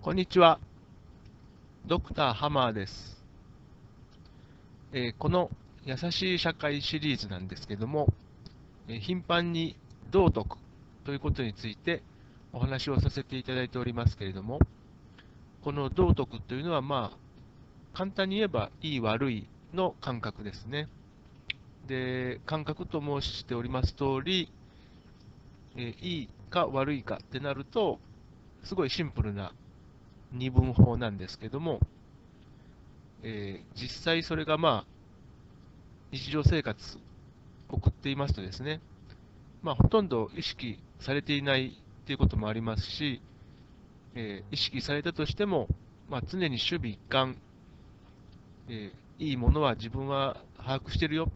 こんにちは。ドクターハマーです。えー、この優しい社会シリーズなんですけども、えー、頻繁に道徳ということについてお話をさせていただいておりますけれども、この道徳というのは、まあ、簡単に言えば、いい悪いの感覚ですね。で、感覚と申しております通り、えー、いいか悪いかってなると、すごいシンプルな二分法なんですけども、えー、実際それがまあ、日常生活送っていますとですね、まあ、ほとんど意識されていないということもありますし、えー、意識されたとしても、まあ、常に守備一貫、えー、いいものは自分は把握してるよ、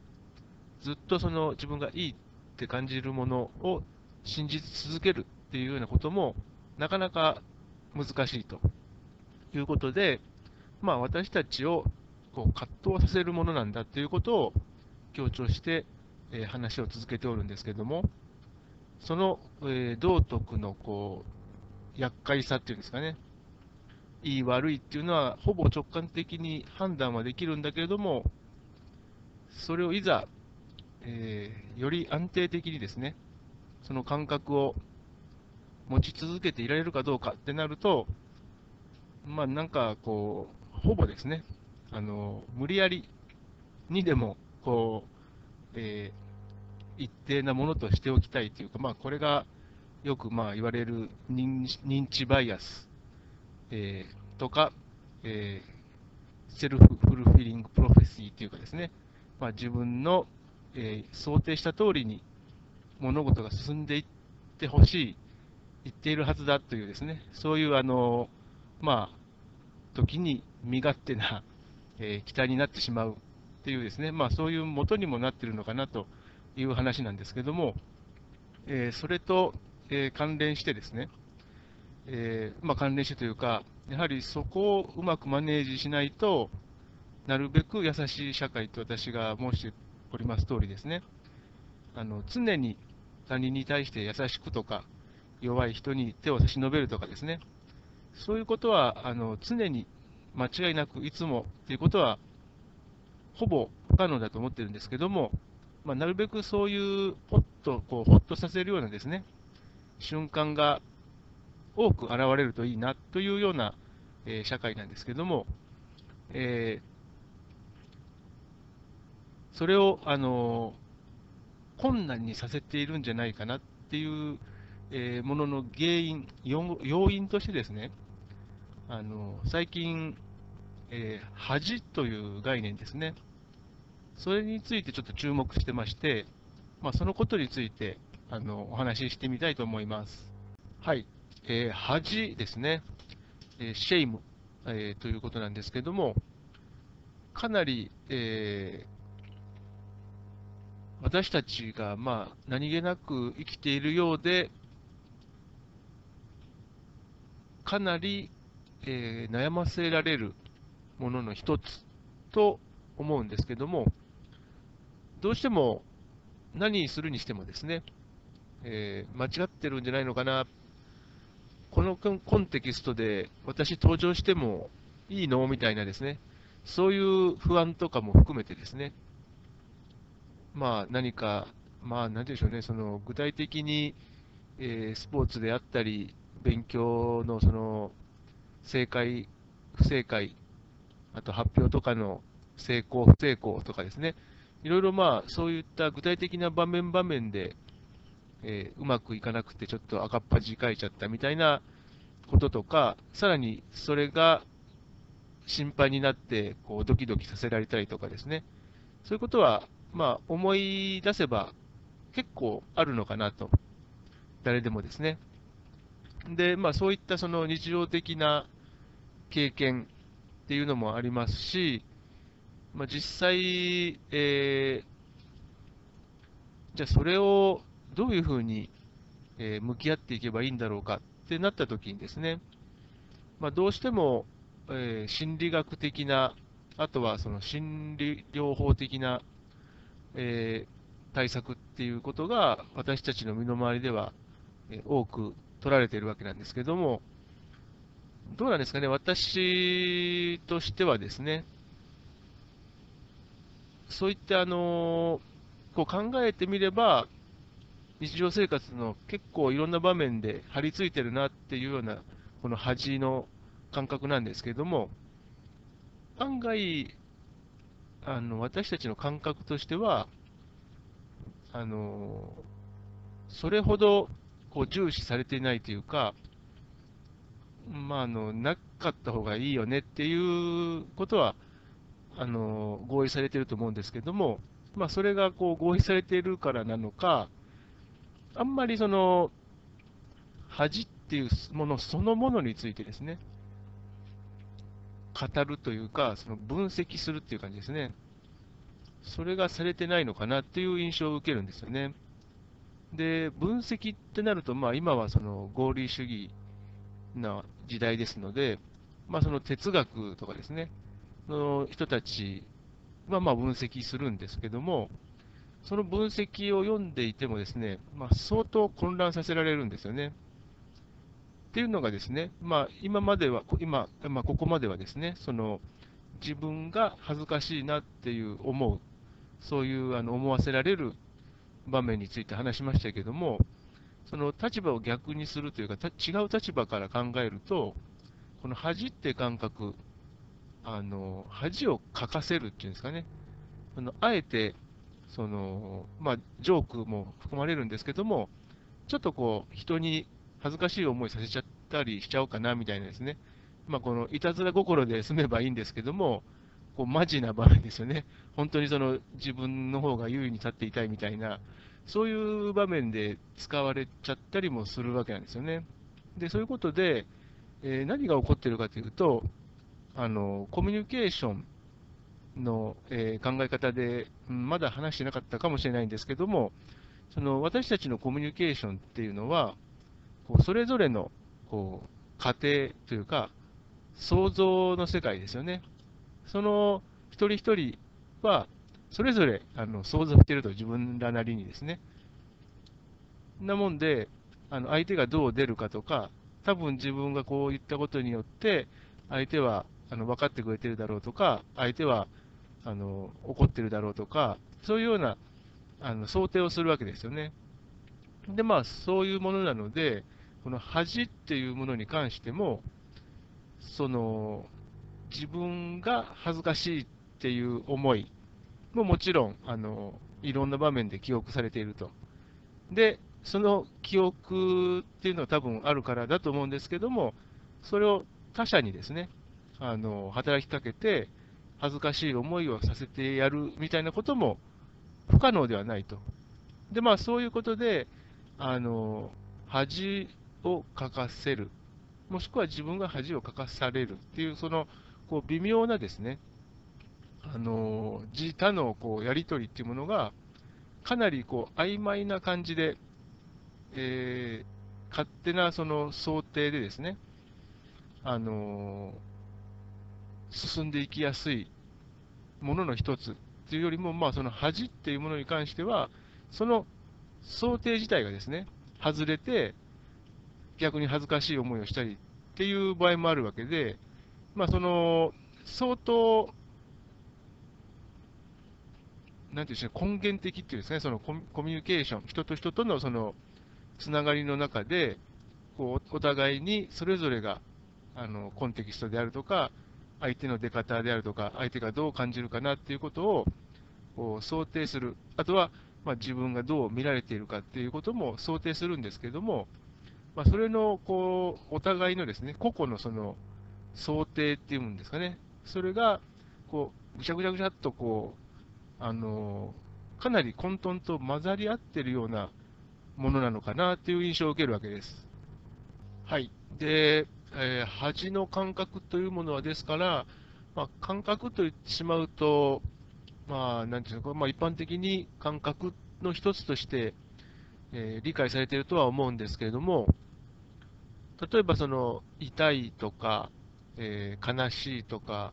ずっとその自分がいいって感じるものを信じ続けるっていうようなことも、なかなか難しいと。いうことで、まあ、私たちをこう葛藤させるものなんだということを強調して、えー、話を続けておるんですけども、その、えー、道徳のこう厄介さっていうんですかね、いい悪いっていうのは、ほぼ直感的に判断はできるんだけれども、それをいざ、えー、より安定的にですね、その感覚を持ち続けていられるかどうかってなると、まあなんかこう、ほぼですね、あの無理やりにでもこう、えー、一定なものとしておきたいというか、まあ、これがよくまあ言われる認知バイアス、えー、とか、えー、 self-fulfilling prophecy というかですね、まあ、自分の、えー、想定した通りに物事が進んでいってほしい、行っているはずだというですね、そういうあの、まあ、時に身勝手な、えー、期待になってしまうっていうですね、まあ、そういう元にもなっているのかなという話なんですけども、えー、それと、えー、関連してですね、えまあ、関連してというか、やはりそこをうまくマネージしないとなるべく優しい社会と私が申しております通りですね、あの常に他人に対して優しくとか、弱い人に手を差し伸べるとかですね、そういうことはあの常に間違いなくいつもということは、ほぼ不可能だと思ってるんですけども、まあ、なるべくそういうほっとこうほっとさせるようなですね瞬間が多く現れるといいなというような、えー、社会なんですけども、えー、それを、あの困難にさせているんじゃないかなっていう、えー、ものの原因、要因としてですね、あの最近、えー、恥という概念ですね、それについてちょっと注目してまして、まあ、そのことについてあのお話ししてみたいと思います。はい、えー、恥ですね、えー、 shame、えー、ということなんですけども、かなり、えー、私たちが、まあ、何気なく生きているようで、かなり、えー、悩ませられるものの一つと思うんですけども、どうしても何するにしてもですね、えー、間違ってるんじゃないのかな、このコンテキストで私登場してもいいのみたいなですね、そういう不安とかも含めてですね、まあ、何か、まあ、なんでしょうね、その具体的に、えー、スポーツであったり、勉強のその正解、不正解、あと発表とかの成功、不成功とかですね、いろいろまあ、そういった具体的な場面場面で、えー、うまくいかなくてちょっと赤っ端書いちゃったみたいなこととか、さらにそれが心配になってこうドキドキさせられたりとかですね、そういうことはまあ、思い出せば結構あるのかなと、誰でもですね。で、まあ、そういったその日常的な経験っていうのもありますし、まあ、実際、えー、じゃあそれをどういうふうに、えー、向き合っていけばいいんだろうかってなったときにですね、まあ、どうしても、えー、心理学的な、あとはその心理療法的なえ、対策っていうことが私たちの身の回りでは、え、多く取られているわけなんですけども、どうなんですかね、私としてはですね、そういったあのこう考えてみれば、日常生活の結構いろんな場面で張り付いてるなっていうような、この恥の感覚なんですけれども、案外、あの私たちの感覚としては、あのそれほどこう重視されていないというか、まあ、あのなかった方がいいよねっていうことはあの合意されていると思うんですけども、まあ、それがこう合意されているからなのか、あんまりその恥っていうものそのものについてですね、語るというか、その分析するっていう感じですね。それがされてないのかなっていう印象を受けるんですよね。で、分析ってなると、まあ、今はその合理主義な時代ですので、まあ、その哲学とかですね、の人たちはまあ分析するんですけども、その分析を読んでいてもですね、まあ、相当混乱させられるんですよね。っていうのがですね、まあ、今までは、今、まあ、ここまではですね、その自分が恥ずかしいなっていう思う、そういうあの思わせられる場面について話しましたけども、その立場を逆にするというか、違う立場から考えると、この恥って感覚、あの恥をかかせるっていうんですかね、あのあえてその、まあ、ジョークも含まれるんですけども、ちょっとこう、人に恥ずかしい思いさせちゃったりしちゃおうかなみたいなですね、まあ、このいたずら心で済めばいいんですけども、こうマジな場面ですよね、本当にその自分の方が優位に立っていたいみたいな、そういう場面で使われちゃったりもするわけなんですよね。で、そういうことで、えー、何が起こっているかというと、あのコミュニケーションの、えー、考え方で、まだ話してなかったかもしれないんですけども、その私たちのコミュニケーションっていうのは、こうそれぞれのこう過程というか、想像の世界ですよね。その一人一人は、それぞれあの想像していると、自分らなりにですね。なもんで、あの相手がどう出るかとか、多分自分がこう言ったことによって、相手はあの分かってくれてるだろうとか、相手はあの怒ってるだろうとか、そういうようなあの想定をするわけですよね。で、まあ、そういうものなので、この恥っていうものに関しても、その自分が恥ずかしいっていう思いももちろんあのいろんな場面で記憶されていると。で、その記憶っていうのは多分あるからだと思うんですけども、それを他者にですね、あの働きかけて、恥ずかしい思いをさせてやるみたいなことも不可能ではないと。で、まあそういうことで、あの恥をかかせる、もしくは自分が恥をかかされるっていう、そのこう微妙なですね、あの自他のこうやり取りっていうものが、かなりこう曖昧な感じで、えー、勝手なその想定でですね、あの進んでいきやすいものの一つというよりも、まあ、その恥っていうものに関しては、その想定自体がですね、外れて、逆に恥ずかしい思いをしたりっていう場合もあるわけで、まあ、その相当、なんていうんでしょう、根源的っていうんですかね、そのコミュニケーション、人と人とのそのつながりの中で、こうお互いにそれぞれがあのコンテキストであるとか、相手の出方であるとか、相手がどう感じるかなっていうことをこう想定する、あとは、まあ、自分がどう見られているかっていうことも想定するんですけれども、まあ、それのこうお互いのですね個々のその想定っていうんですかね、それがこうぐちゃぐちゃぐちゃっとこう、あのかなり混沌と混ざり合ってるようなものなのかなっていう印象を受けるわけです。はい。で、えー、恥の感覚というものはですから、まあ、感覚と言ってしまうと、まあ、なんていうのか、まあ、一般的に感覚の一つとして、えー、理解されているとは思うんですけれども、例えばその痛いとか、えー、悲しいとか、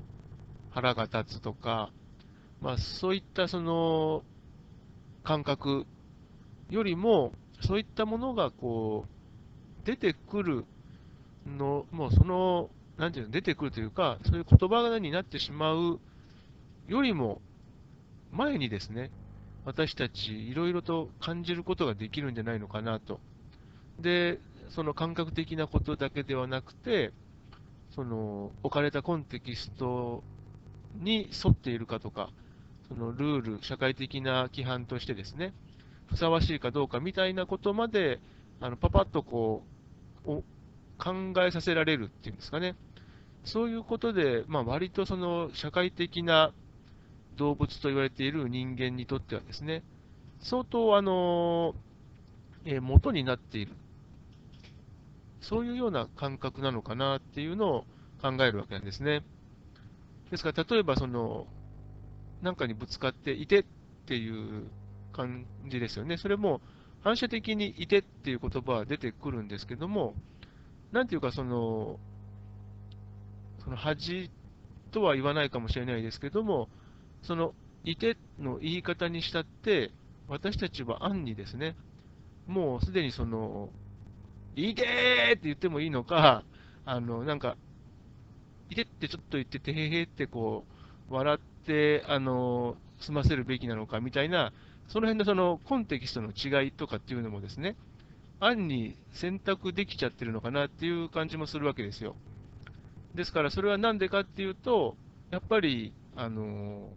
腹が立つとか、まあ、そういったその感覚よりも、そういったものがこう出てくるの、もうそのなんていうの、出てくるというか、そういう言葉になってしまうよりも前にですね、私たちいろいろと感じることができるんじゃないのかなと。で、その感覚的なことだけではなくて、その置かれたコンテキストに沿っているかとか、そのルール、社会的な規範としてですね、ふさわしいかどうかみたいなことまで、あのパパッとこうお、考えさせられるっていうんですかね。そういうことで、まあ、割とその社会的な動物と言われている人間にとってはですね、相当あの、えー、元になっている。そういうような感覚なのかなっていうのを考えるわけなんですね。ですから、例えばその、なんかにぶつかっていてっていう感じですよね。それも反射的にいてっていう言葉は出てくるんですけども、なんていうかその、その恥とは言わないかもしれないですけども、そのいての言い方にしたって、私たちは暗にですね、もうすでにその、いてーって言ってもいいのか、あの、なんか、いてってちょっと言ってて、へへってこう、笑って、あの、済ませるべきなのかみたいな、その辺のそのコンテキストの違いとかっていうのもですね、暗に選択できちゃってるのかなっていう感じもするわけですよ。ですから、それはなんでかっていうと、やっぱり、あの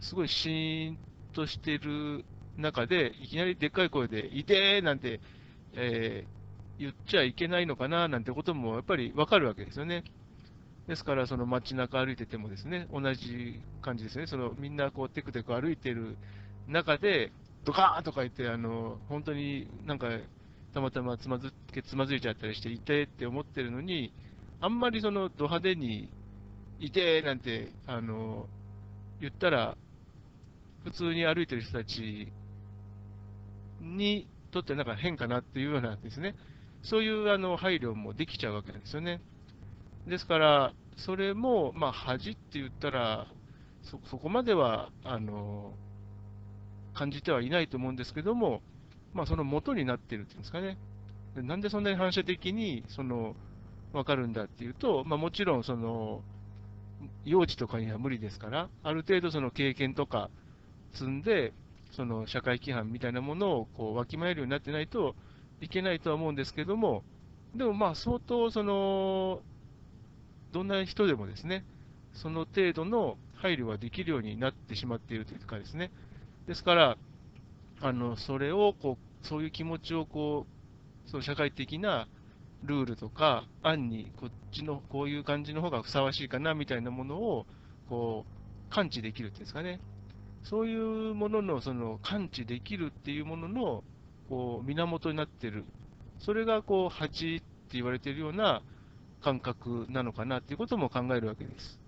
すごいシーンとしてる中で、いきなりでっかい声で、いてーなんて、えー、言っちゃいけないのかななんてこともやっぱりわかるわけですよね。ですから、その街中歩いててもですね、同じ感じですね。そのみんなこうテクテク歩いてる中で、ドカーンとか言って、あの、本当になんか、たまたまつまずけつまずいちゃったりして、いてって思ってるのに、あんまりそのド派手に、いてなんて、あの、言ったら、普通に歩いてる人たちにとってなんか変かなっていうようなですね、そういうあの配慮もできちゃうわけなんですよね。ですから、それも、まあ、恥って言ったら、そそこまではあの感じてはいないと思うんですけども、まあ、その元になってるっていうんですかね。なんでそんなに反射的にその分かるんだっていうと、まあ、もちろんその幼児とかには無理ですから、ある程度その経験とか積んで、その社会規範みたいなものをこうわきまえるようになってないといけないとは思うんですけども、でもまあ相当その、どんな人でもですね、その程度の配慮はできるようになってしまっているというかですね、ですから、あのそれをこう、そういう気持ちをこう、その社会的なルールとか、案にこっちのこういう感じの方がふさわしいかなみたいなものをこう感知できるっていうんですかね、そういうもののその感知できるっていうもののこう源になってる、それがこう恥って言われてるような感覚なのかなっていうことも考えるわけです。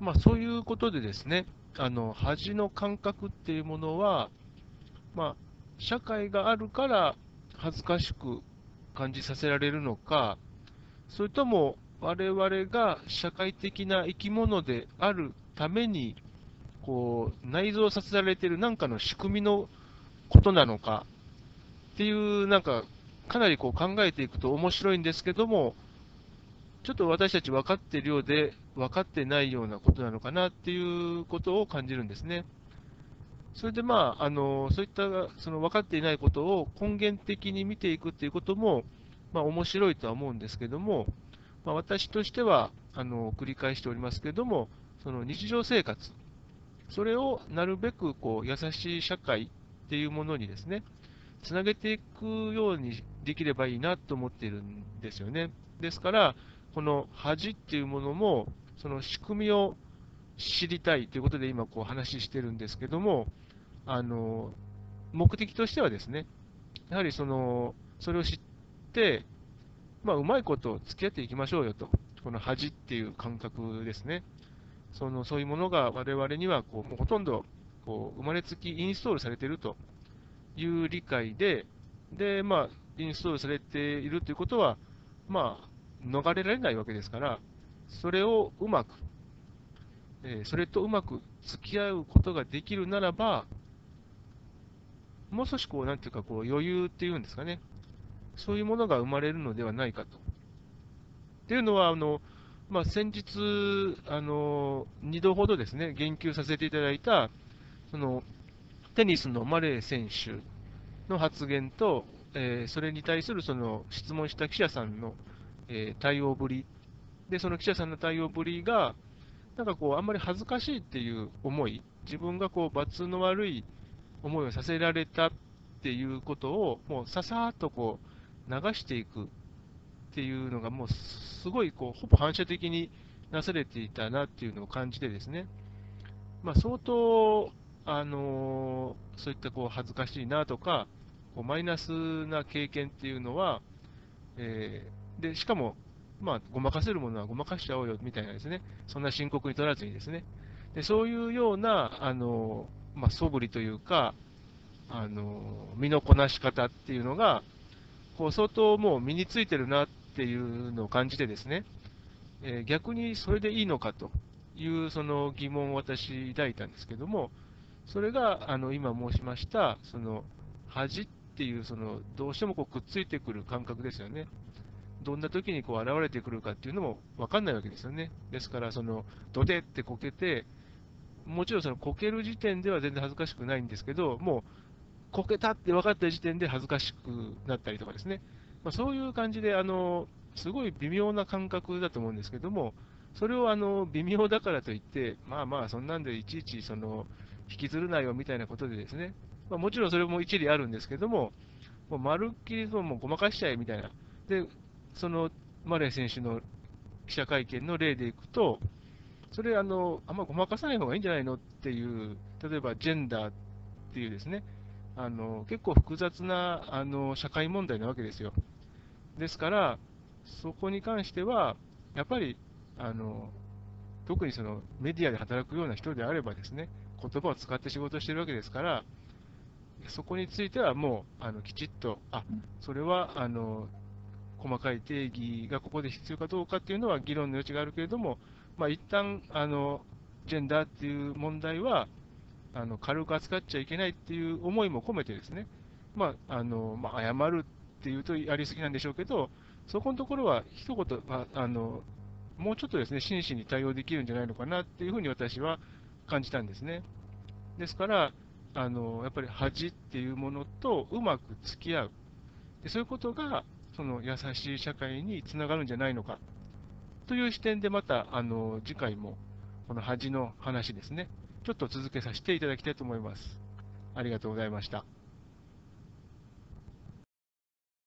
まあ、そういうことでですね、あの恥の感覚っていうものは、まあ、社会があるから恥ずかしく感じさせられるのか、それとも我々が社会的な生き物であるためにこう、内蔵させられている何かの仕組みのことなのかっていう、なんか、かなりこう考えていくと面白いんですけども、ちょっと私たち分かっているようで、分かってないようなことなのかなっていうことを感じるんですね。それでまあ、あのそういったその分かっていないことを根源的に見ていくっていうことも、まあ、面白いとは思うんですけども、まあ、私としてはあの繰り返しておりますけども、その日常生活、それをなるべくこう優しい社会っていうものにですね、つなげていくようにできればいいなと思っているんですよね。ですから、この恥っていうものも、その仕組みを知りたいということで今こう話してるんですけども、あの、目的としてはですね、やはりその、それを知って、まあ、うまいこと付き合っていきましょうよと。この恥っていう感覚ですね。そのそういうものが我々にはこうもうほとんどこう生まれつきインストールされているという理解で、で、まあ、インストールされているということは、まあ、逃れられないわけですから、それをうまく、えー、それとうまく付き合うことができるならば、もう少しこう、なんていうか、こう余裕っていうんですかね、そういうものが生まれるのではないかと。っていうのは、あのまあ、先日、あの2度ほどですね、言及させていただいた、そのテニスのマレー選手の発言と、えー、それに対するその質問した記者さんの、えー、対応ぶり、で、その記者さんの対応ぶりが、なんかこう、あんまり恥ずかしいっていう思い、自分がこう、罰の悪い思いをさせられたっていうことを、もうささっとこう、流していく。っていうのが、もうすごいこう、ほぼ反射的になされていたなっていうのを感じてですね、まあ、相当、あの、そういったこう恥ずかしいなとか、こうマイナスな経験っていうのは、えー、でしかも、まあ、ごまかせるものはごまかしちゃおうよみたいなですね、そんな深刻に取らずにですね、でそういうような、あのまあ、素振りというか、あの身のこなし方っていうのが、こう相当もう身についてるなっっていうのを感じてですね、え、逆にそれでいいのかというその疑問を私抱いたんですけども、それがあの今申しました、その恥っていう、そのどうしてもこうくっついてくる感覚ですよね。どんな時にこう現れてくるかっていうのも分かんないわけですよね。ですから、その、どでってこけて、もちろんそのこける時点では全然恥ずかしくないんですけど、もう、こけたって分かった時点で恥ずかしくなったりとかですね。まあ、そういう感じで、あの、すごい微妙な感覚だと思うんですけども、それをあの微妙だからといって、まあまあ、そんなんでいちいちその引きずるなよみたいなことでですね、まあ、もちろんそれも一理あるんですけども、もうまるっきりもうごまかしちゃえみたいな。で、そのマレー選手の記者会見の例でいくと、それあの、あんまごまかさない方がいいんじゃないのっていう、例えばジェンダーっていうですね、あの結構複雑なあの社会問題なわけですよ。ですから、そこに関しては、やっぱりあの特にそのメディアで働くような人であればですね、言葉を使って仕事してるわけですから、そこについてはもうあのきちっと、あそれはあの細かい定義がここで必要かどうかっていうのは議論の余地があるけれども、まあ、一旦あのジェンダーっていう問題はあの軽く扱っちゃいけないっていう思いも込めてですね、まああのまあ、謝るっていうとやりすぎなんでしょうけど、そこのところは一言ああの、もうちょっとですね真摯に対応できるんじゃないのかなっていうふうに私は感じたんですね。ですから、あのやっぱり恥っていうものとうまく付き合う。でそういうことがその優しい社会につながるんじゃないのかという視点でまたあの次回もこの恥の話ですね、ちょっと続けさせていただきたいと思います。ありがとうございました。